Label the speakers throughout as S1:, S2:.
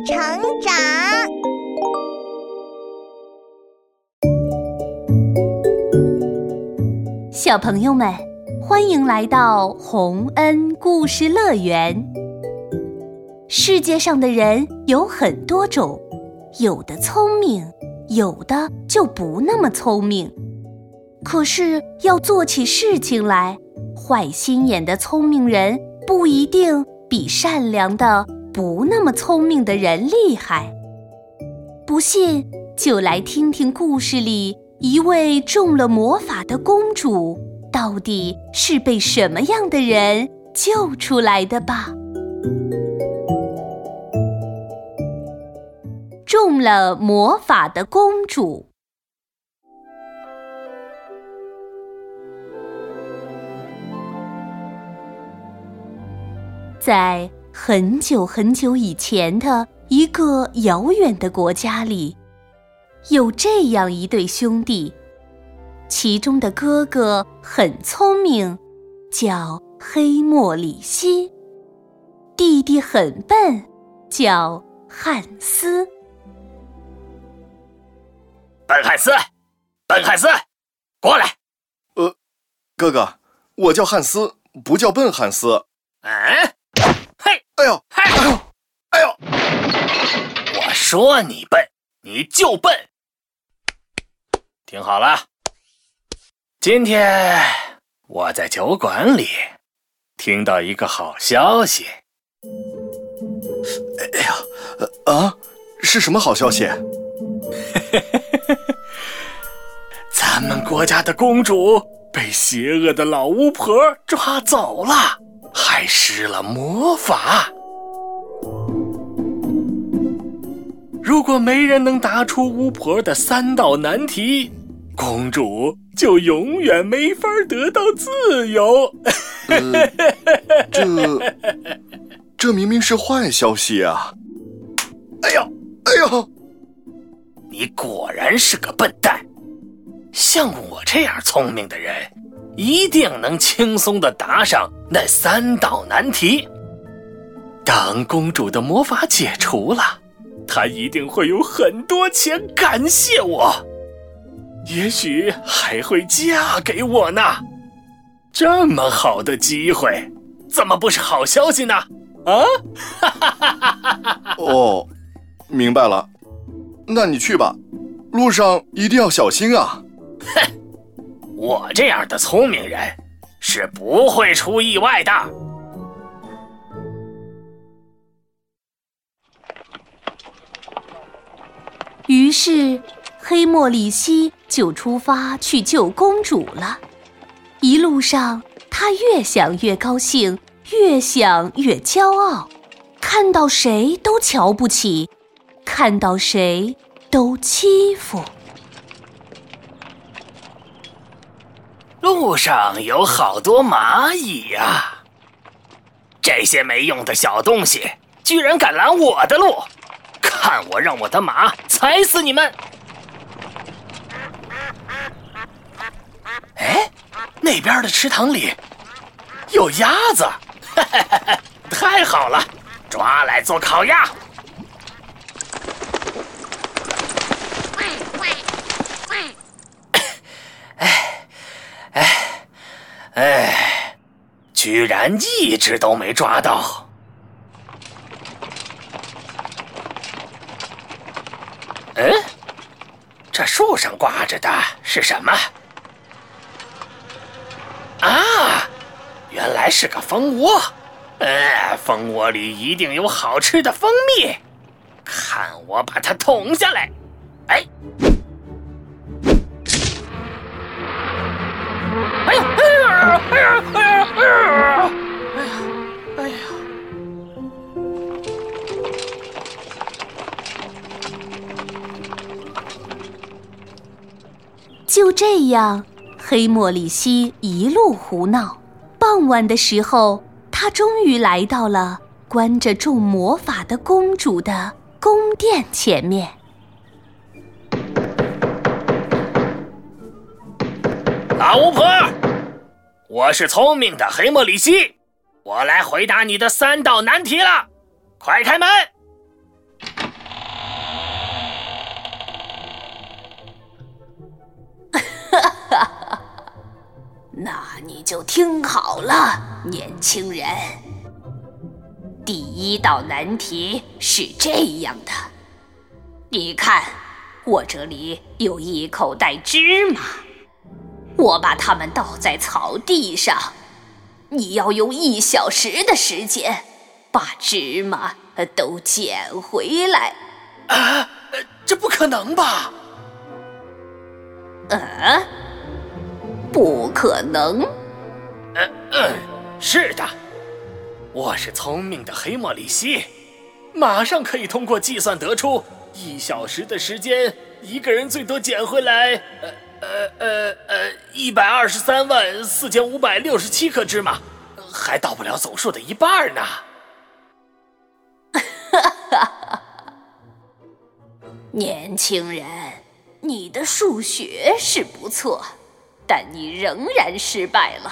S1: 成长。
S2: 小朋友们，欢迎来到洪恩故事乐园。世界上的人有很多种，有的聪明，有的就不那么聪明。可是要做起事情来，坏心眼的聪明人不一定比善良的不那么聪明的人厉害。不信，就来听听故事里一位中了魔法的公主，到底是被什么样的人救出来的吧。中了魔法的公主，在很久很久以前的一个遥远的国家里，有这样一对兄弟，其中的哥哥很聪明，叫黑莫里希；弟弟很笨，叫汉斯。
S3: 笨汉斯，笨汉斯，过来。
S4: 呃，哥哥，我叫汉斯，不叫笨汉斯。
S3: 嗯，嘿，
S4: 哎呦，
S3: 嗨，
S4: 哎呦，哎呦！
S3: 我说你笨，你就笨。听好了，今天我在酒馆里听到一个好消息。
S4: 哎呀，啊，是什么好消息？
S3: 咱们国家的公主被邪恶的老巫婆抓走了，还施了魔法。如果没人能答出巫婆的三道难题，公主就永远没法得到自由。
S4: 呃、这这明明是坏消息啊！哎呦，哎呦！
S3: 你果然是个笨蛋！像我这样聪明的人，一定能轻松的答上那三道难题。当公主的魔法解除了，她一定会有很多钱感谢我，也许还会嫁给我呢。这么好的机会，怎么不是好消息呢？啊！
S4: 哦，明白了。那你去吧，路上一定要小心啊！
S3: 哼，我这样的聪明人是不会出意外的。
S2: 于是，黑莫里希就出发去救公主了。一路上，他越想越高兴，越想越骄傲，看到谁都瞧不起。看到谁都欺负。
S3: 路上有好多蚂蚁呀！这些没用的小东西，居然敢拦我的路！看我让我的马踩死你们！哎，那边的池塘里有鸭子，太好了，抓来做烤鸭。哎，哎居然一只都没抓到！嗯，这树上挂着的是什么？啊，原来是个蜂窝！哎，蜂窝里一定有好吃的蜂蜜，看我把它捅下来！哎。
S2: 啊啊啊，哎呀哎呀就这样，黑莫里西一路胡闹。傍晚的时候，他终于来到了关着众魔法的公主的宫殿前面。
S3: 老巫婆，我是聪明的黑莫里希，我来回答你的三道难题了，快开门。
S2: 哈哈哈，那你就听好了，年轻人。第一道难题是这样的，你看我这里有一口袋芝麻。我把它们倒在草地上，你要用一小时的时间把芝麻都捡回来。
S3: 啊，这不可能吧？
S2: 嗯，不可能。
S3: 嗯嗯，是的，我是聪明的黑莫里希，马上可以通过计算得出，一小时的时间，一个人最多捡回来，呃呃呃呃，一百二十三万四千五百六十七颗芝麻，还到不了总数的一半呢。
S2: 哈哈，年轻人。你的数学是不错，但你仍然失败了。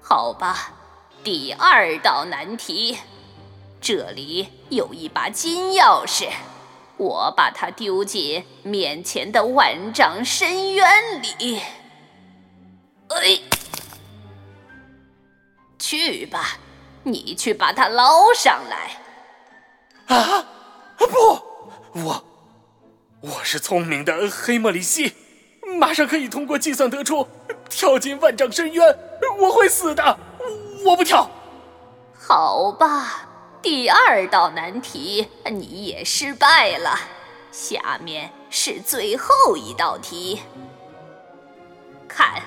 S2: 好吧，第二道难题，这里有一把金钥匙，我把它丢进面前的万丈深渊里。哎，去吧，你去把它捞上来。
S3: 啊，不，我。我是聪明的黑莫里西，马上可以通过计算得出，跳进万丈深渊，我会死的，我不跳。
S2: 好吧，第二道难题你也失败了，下面是最后一道题。看，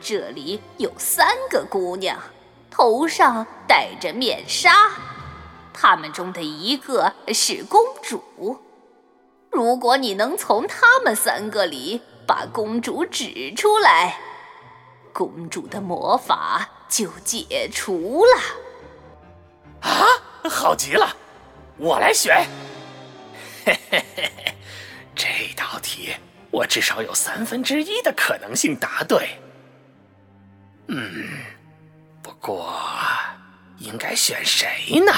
S2: 这里有三个姑娘，头上戴着面纱，她们中的一个是公主。如果你能从她们三个里把公主指出来，公主的魔法就解除了。
S3: 啊，好极了，我来选。嘿嘿嘿嘿，这道题我至少有三分之一的可能性答对。嗯，不过应该选谁呢？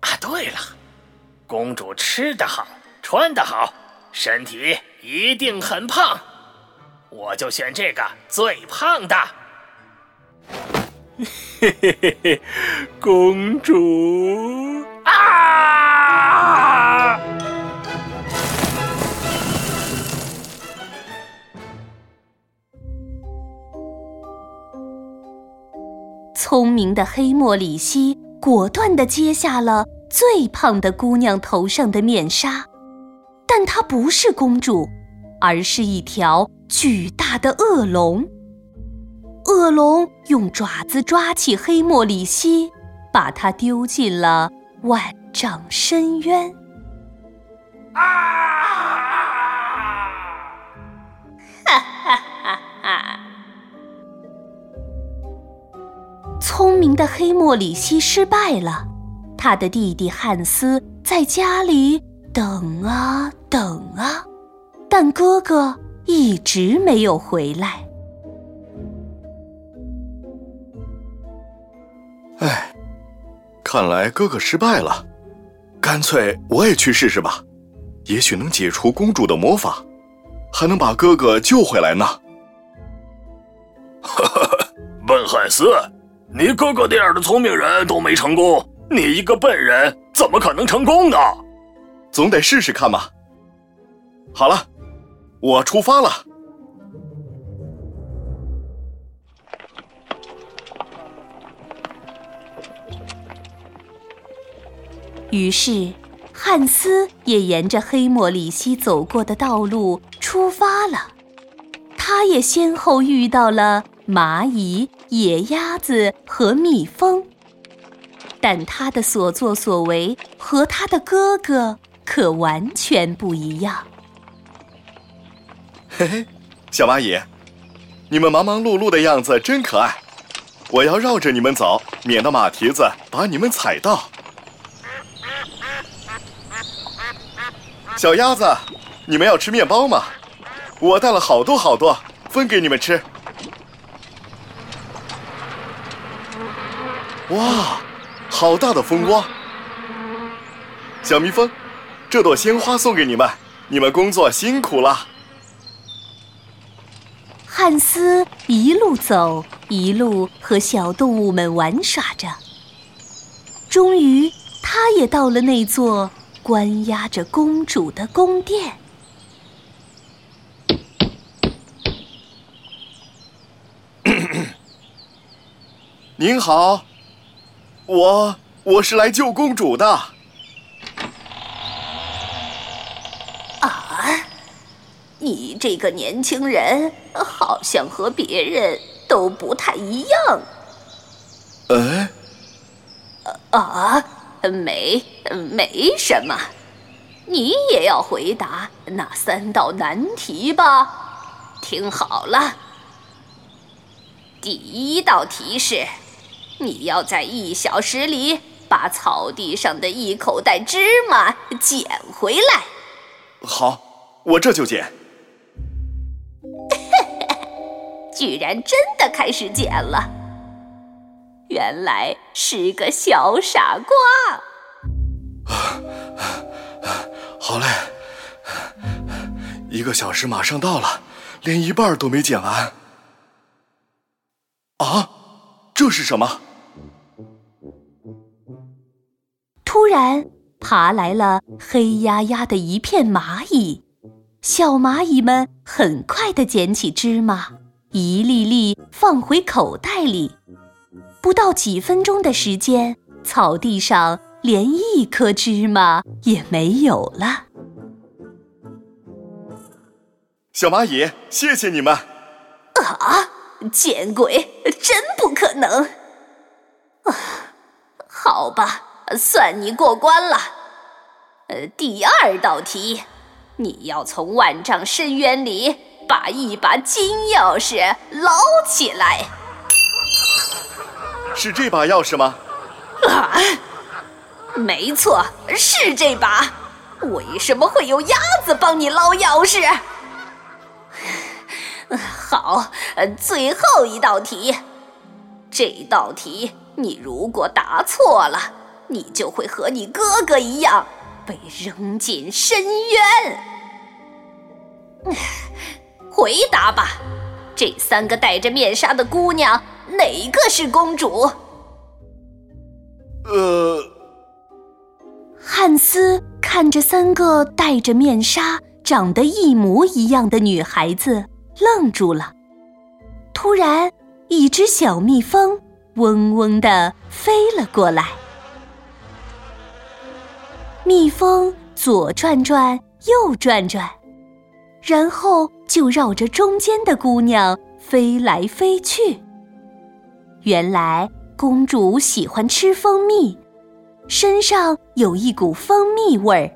S3: 啊，对了。公主吃得好，穿得好，身体一定很胖，我就选这个最胖的。嘿嘿嘿嘿，公主啊！
S2: 聪明的黑莫里西果断的揭下了。最胖的姑娘头上的面纱，但她不是公主，而是一条巨大的恶龙。恶龙用爪子抓起黑莫里希，把它丢进了万丈深渊。啊！哈哈哈哈！聪明的黑莫里希失败了。他的弟弟汉斯在家里等啊等啊，但哥哥一直没有回来。
S4: 看来哥哥失败了，干脆我也去试试吧，也许能解除公主的魔法，还能把哥哥救回来呢。
S3: 哈哈，笨汉斯，你哥哥那样的聪明人都没成功。你一个笨人，怎么可能成功呢？
S4: 总得试试看嘛。好了，我出发了。
S2: 于是，汉斯也沿着黑莫里西走过的道路出发了。他也先后遇到了蚂蚁、野鸭子和蜜蜂。但他的所作所为和他的哥哥可完全不一样。
S4: 嘿嘿，小蚂蚁，你们忙忙碌碌的样子真可爱。我要绕着你们走，免得马蹄子把你们踩到。小鸭子，你们要吃面包吗？我带了好多好多，分给你们吃。哇！好大的蜂窝！小蜜蜂，这朵鲜花送给你们，你们工作辛苦了。
S2: 汉斯一路走，一路和小动物们玩耍着。终于，他也到了那座关押着公主的宫殿。
S4: 您好，我我是来救公主的。
S2: 啊，你这个年轻人好像和别人都不太一样。
S4: 哎，
S2: 啊，没没什么，你也要回答那三道难题吧？听好了，第一道题是。你要在一小时里把草地上的一口袋芝麻捡回来。
S4: 好，我这就捡。
S2: 居然真的开始捡了，原来是个小傻瓜。
S4: 好嘞，一个小时马上到了，连一半都没捡完。啊，这是什么？
S2: 突然，爬来了黑压压的一片蚂蚁。小蚂蚁们很快的捡起芝麻，一粒粒放回口袋里。不到几分钟的时间，草地上连一颗芝麻也没有了。
S4: 小蚂蚁，谢谢你们！
S2: 啊，见鬼，真不可能！啊，好吧。算你过关了。呃，第二道题，你要从万丈深渊里把一把金钥匙捞起来。
S4: 是这把钥匙吗？
S2: 啊，没错，是这把。为什么会有鸭子帮你捞钥匙？好，最后一道题，这道题你如果答错了。你就会和你哥哥一样被扔进深渊。回答吧，这三个戴着面纱的姑娘，哪个是公主？
S4: 呃，
S2: 汉斯看着三个戴着面纱、长得一模一样的女孩子，愣住了。突然，一只小蜜蜂嗡嗡地飞了过来。蜜蜂左转转，右转转，然后就绕着中间的姑娘飞来飞去。原来公主喜欢吃蜂蜜，身上有一股蜂蜜味儿，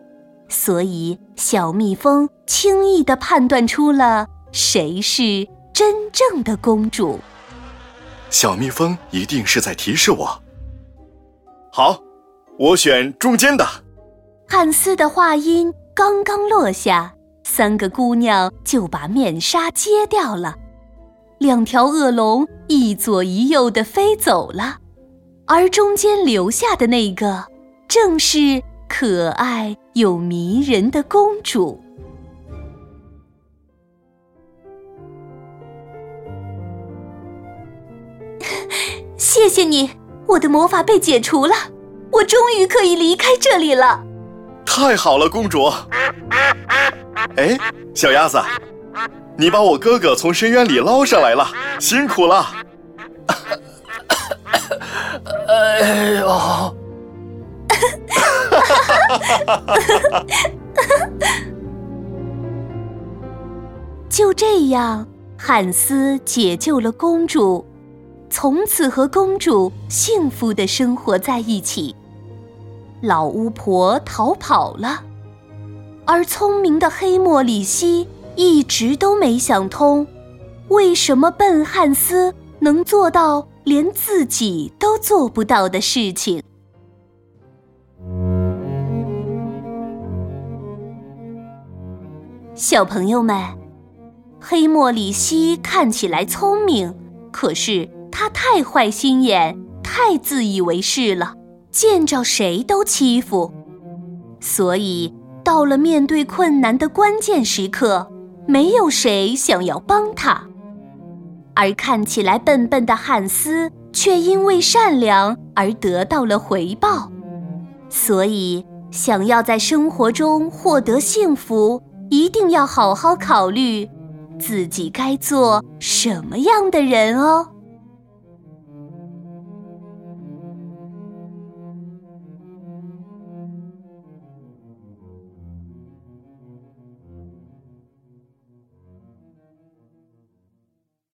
S2: 所以小蜜蜂轻易地判断出了谁是真正的公主。
S4: 小蜜蜂一定是在提示我。好，我选中间的。
S2: 汉斯的话音刚刚落下，三个姑娘就把面纱揭掉了。两条恶龙一左一右的飞走了，而中间留下的那个，正是可爱又迷人的公主。谢谢你，我的魔法被解除了，我终于可以离开这里了。
S4: 太好了，公主！哎，小鸭子，你把我哥哥从深渊里捞上来了，辛苦了！
S3: 哎呦！
S2: 就这样，汉斯解救了公主，从此和公主幸福的生活在一起。老巫婆逃跑了，而聪明的黑莫里希一直都没想通，为什么笨汉斯能做到连自己都做不到的事情。小朋友们，黑莫里希看起来聪明，可是他太坏心眼，太自以为是了。见着谁都欺负，所以到了面对困难的关键时刻，没有谁想要帮他。而看起来笨笨的汉斯却因为善良而得到了回报。所以，想要在生活中获得幸福，一定要好好考虑自己该做什么样的人哦。